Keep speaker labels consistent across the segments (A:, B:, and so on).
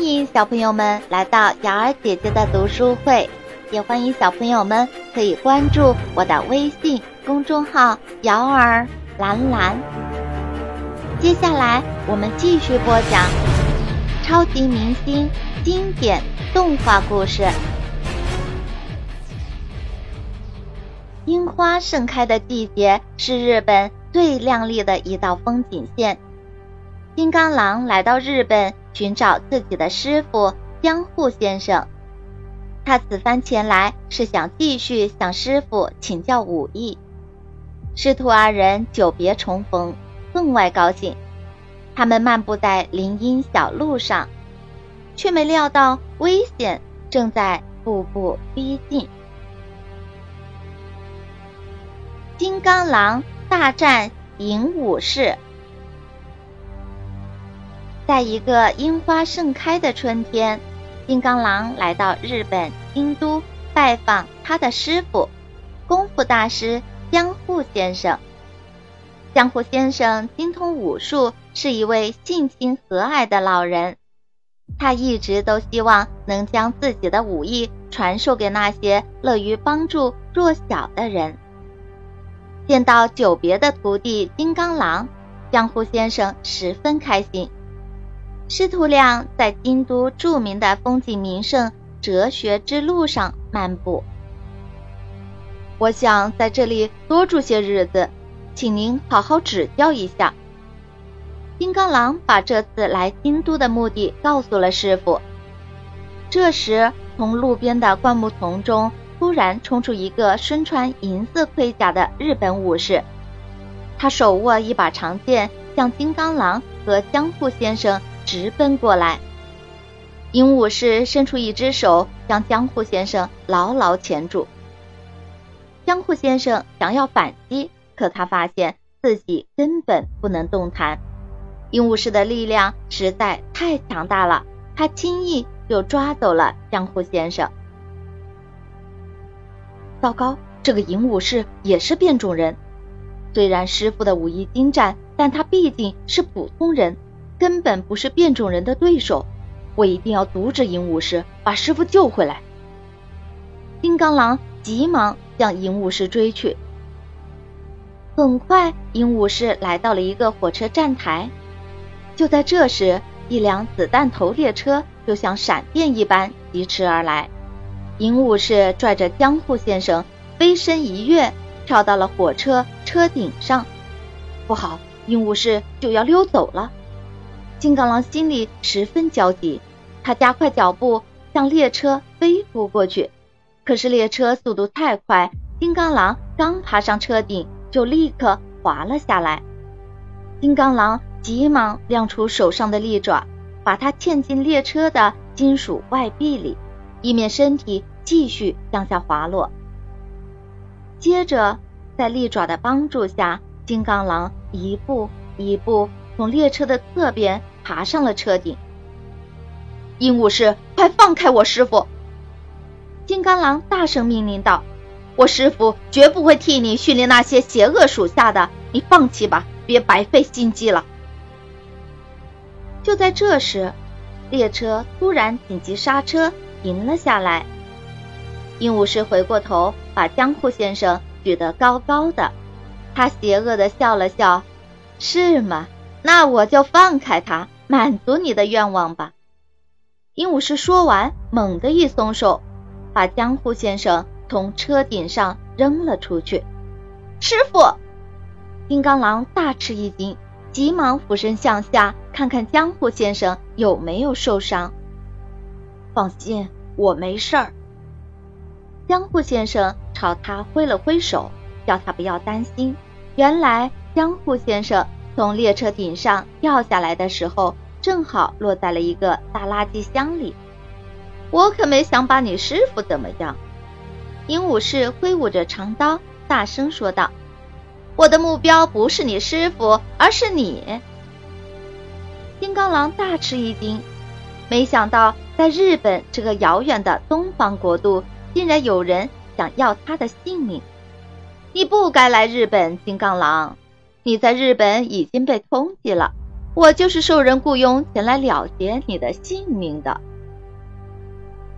A: 欢迎小朋友们来到瑶儿姐姐的读书会，也欢迎小朋友们可以关注我的微信公众号“瑶儿蓝蓝”。接下来我们继续播讲超级明星经典动画故事。樱花盛开的季节是日本最亮丽的一道风景线。金刚狼来到日本寻找自己的师傅江户先生，他此番前来是想继续向师傅请教武艺。师徒二人久别重逢，分外高兴。他们漫步在林荫小路上，却没料到危险正在步步逼近。金刚狼大战银武士。在一个樱花盛开的春天，金刚狼来到日本京都拜访他的师傅功夫大师江户先生。江户先生精通武术，是一位性情和蔼的老人。他一直都希望能将自己的武艺传授给那些乐于帮助弱小的人。见到久别的徒弟金刚狼，江户先生十分开心。师徒俩在京都著名的风景名胜哲学之路上漫步。我想在这里多住些日子，请您好好指教一下。金刚狼把这次来京都的目的告诉了师傅。这时，从路边的灌木丛中。突然冲出一个身穿银色盔甲的日本武士，他手握一把长剑，向金刚狼和江户先生直奔过来。银武士伸出一只手，将江户先生牢牢钳住。江户先生想要反击，可他发现自己根本不能动弹。银武士的力量实在太强大了，他轻易就抓走了江户先生。糟糕，这个银武士也是变种人。虽然师傅的武艺精湛，但他毕竟是普通人，根本不是变种人的对手。我一定要阻止银武士，把师傅救回来。金刚狼急忙向银武士追去。很快，银武士来到了一个火车站台。就在这时，一辆子弹头列车就像闪电一般疾驰而来。银武士拽着江户先生飞身一跃，跳到了火车车顶上。不好，银武士就要溜走了。金刚狼心里十分焦急，他加快脚步向列车飞扑过去。可是列车速度太快，金刚狼刚爬上车顶就立刻滑了下来。金刚狼急忙亮出手上的利爪，把它嵌进列车的金属外壁里，以免身体。继续向下滑落，接着在利爪的帮助下，金刚狼一步一步从列车的侧边爬上了车顶。鹦鹉士，快放开我师傅！金刚狼大声命令道：“我师傅绝不会替你训练那些邪恶属下的，你放弃吧，别白费心机了。”就在这时，列车突然紧急刹车，停了下来。鹦鹉士回过头，把江户先生举得高高的。他邪恶的笑了笑：“是吗？那我就放开他，满足你的愿望吧。”鹦鹉士说完，猛地一松手，把江户先生从车顶上扔了出去。师傅，金刚狼大吃一惊，急忙俯身向下，看看江户先生有没有受伤。放心，我没事儿。江户先生朝他挥了挥手，叫他不要担心。原来江户先生从列车顶上掉下来的时候，正好落在了一个大垃圾箱里。我可没想把你师傅怎么样。鹦鹉士挥舞着长刀，大声说道：“我的目标不是你师傅，而是你。”金刚狼大吃一惊，没想到在日本这个遥远的东方国度。竟然有人想要他的性命！你不该来日本，金刚狼！你在日本已经被通缉了。我就是受人雇佣前来了结你的性命的。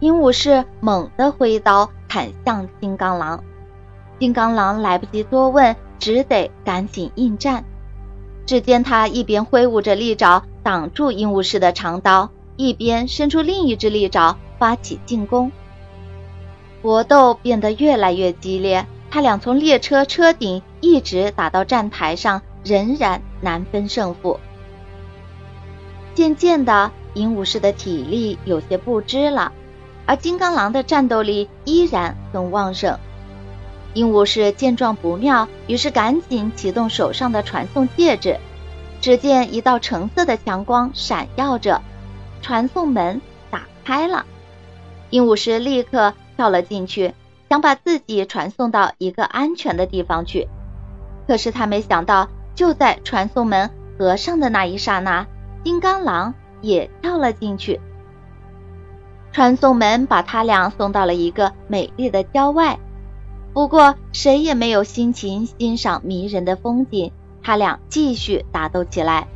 A: 鹦鹉是猛地挥刀砍向金刚狼，金刚狼来不及多问，只得赶紧应战。只见他一边挥舞着利爪挡住鹦鹉式的长刀，一边伸出另一只利爪发起进攻。搏斗变得越来越激烈，他俩从列车车顶一直打到站台上，仍然难分胜负。渐渐的，鹦鹉式的体力有些不支了，而金刚狼的战斗力依然很旺盛。鹦鹉士见状不妙，于是赶紧启动手上的传送戒指。只见一道橙色的强光闪耀着，传送门打开了。鹦鹉士立刻。跳了进去，想把自己传送到一个安全的地方去。可是他没想到，就在传送门合上的那一刹那，金刚狼也跳了进去。传送门把他俩送到了一个美丽的郊外，不过谁也没有心情欣赏迷人的风景。他俩继续打斗起来，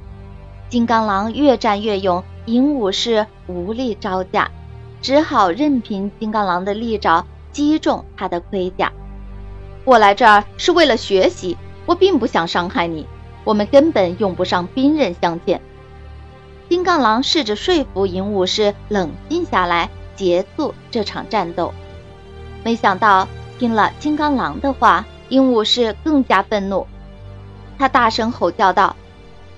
A: 金刚狼越战越勇，鹦鹉是无力招架。只好任凭金刚狼的利爪击中他的盔甲。我来这儿是为了学习，我并不想伤害你。我们根本用不上兵刃相见。金刚狼试着说服银武士冷静下来，结束这场战斗。没想到听了金刚狼的话，鹦鹉士更加愤怒。他大声吼叫道：“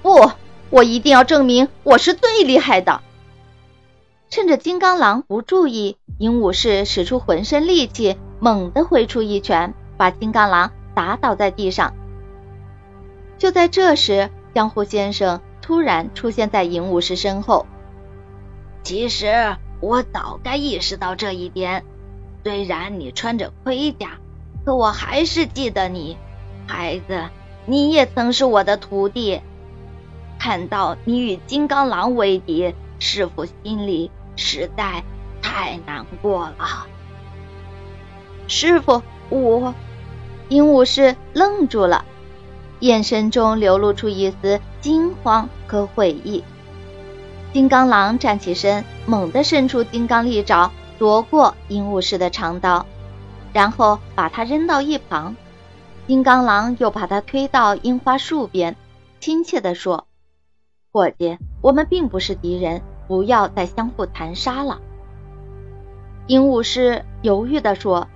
A: 不，我一定要证明我是最厉害的！”趁着金刚狼不注意，鹦鹉士使出浑身力气，猛地挥出一拳，把金刚狼打倒在地上。就在这时，江湖先生突然出现在鹦鹉士身后。
B: 其实我早该意识到这一点，虽然你穿着盔甲，可我还是记得你，孩子，你也曾是我的徒弟。看到你与金刚狼为敌，师傅心里。实在太难过了，
A: 师傅，我鹦鹉士愣住了，眼神中流露出一丝惊慌和悔意。金刚狼站起身，猛地伸出金刚利爪，夺过鹦鹉士的长刀，然后把它扔到一旁。金刚狼又把它推到樱花树边，亲切地说：“伙计，我们并不是敌人。”不要再相互残杀了。鹦鹉师犹豫地说：“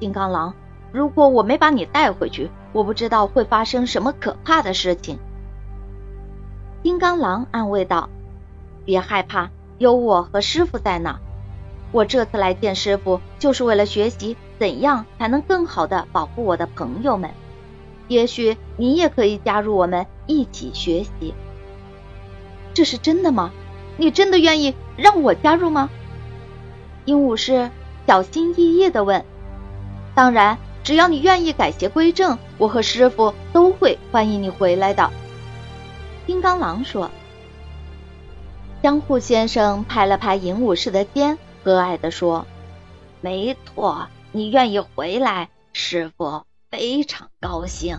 A: 金刚狼，如果我没把你带回去，我不知道会发生什么可怕的事情。”金刚狼安慰道：“别害怕，有我和师傅在呢。我这次来见师傅，就是为了学习怎样才能更好的保护我的朋友们。也许你也可以加入我们一起学习。这是真的吗？”你真的愿意让我加入吗？鹦鹉是小心翼翼的问。当然，只要你愿意改邪归正，我和师傅都会欢迎你回来的。金刚狼说。江户先生拍了拍鹦鹉士的肩，和蔼的说：“
B: 没错，你愿意回来，师傅非常高兴。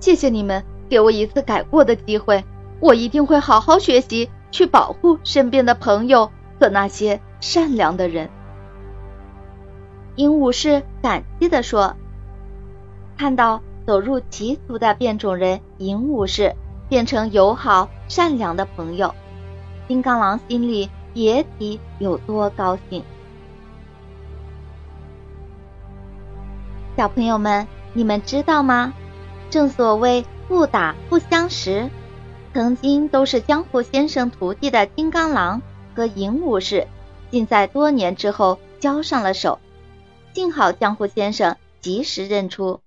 A: 谢谢你们给我一次改过的机会。”我一定会好好学习，去保护身边的朋友和那些善良的人。鹦鹉是感激的说：“看到走入歧途的变种人鹦鹉是变成友好善良的朋友，金刚狼心里别提有多高兴。”小朋友们，你们知道吗？正所谓不打不相识。曾经都是江湖先生徒弟的金刚狼和银武士，竟在多年之后交上了手。幸好江湖先生及时认出，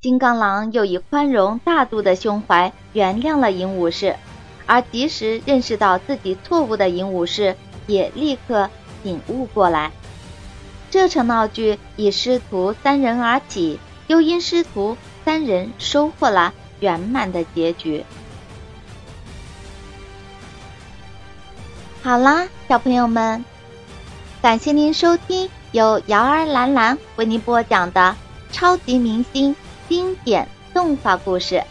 A: 金刚狼又以宽容大度的胸怀原谅了银武士，而及时认识到自己错误的银武士也立刻醒悟过来。这场闹剧以师徒三人而起，又因师徒三人收获了圆满的结局。好啦，小朋友们，感谢您收听由瑶儿兰兰为您播讲的超级明星经典动画故事。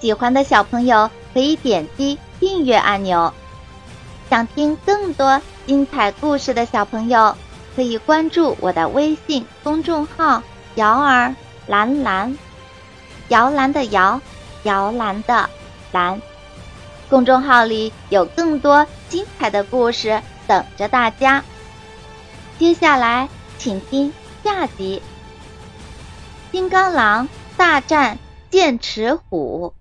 A: 喜欢的小朋友可以点击订阅按钮。想听更多精彩故事的小朋友，可以关注我的微信公众号“瑶儿蓝蓝”，摇篮的摇，摇篮的蓝。公众号里有更多精彩的故事等着大家。接下来，请听下集：金刚狼大战剑齿虎。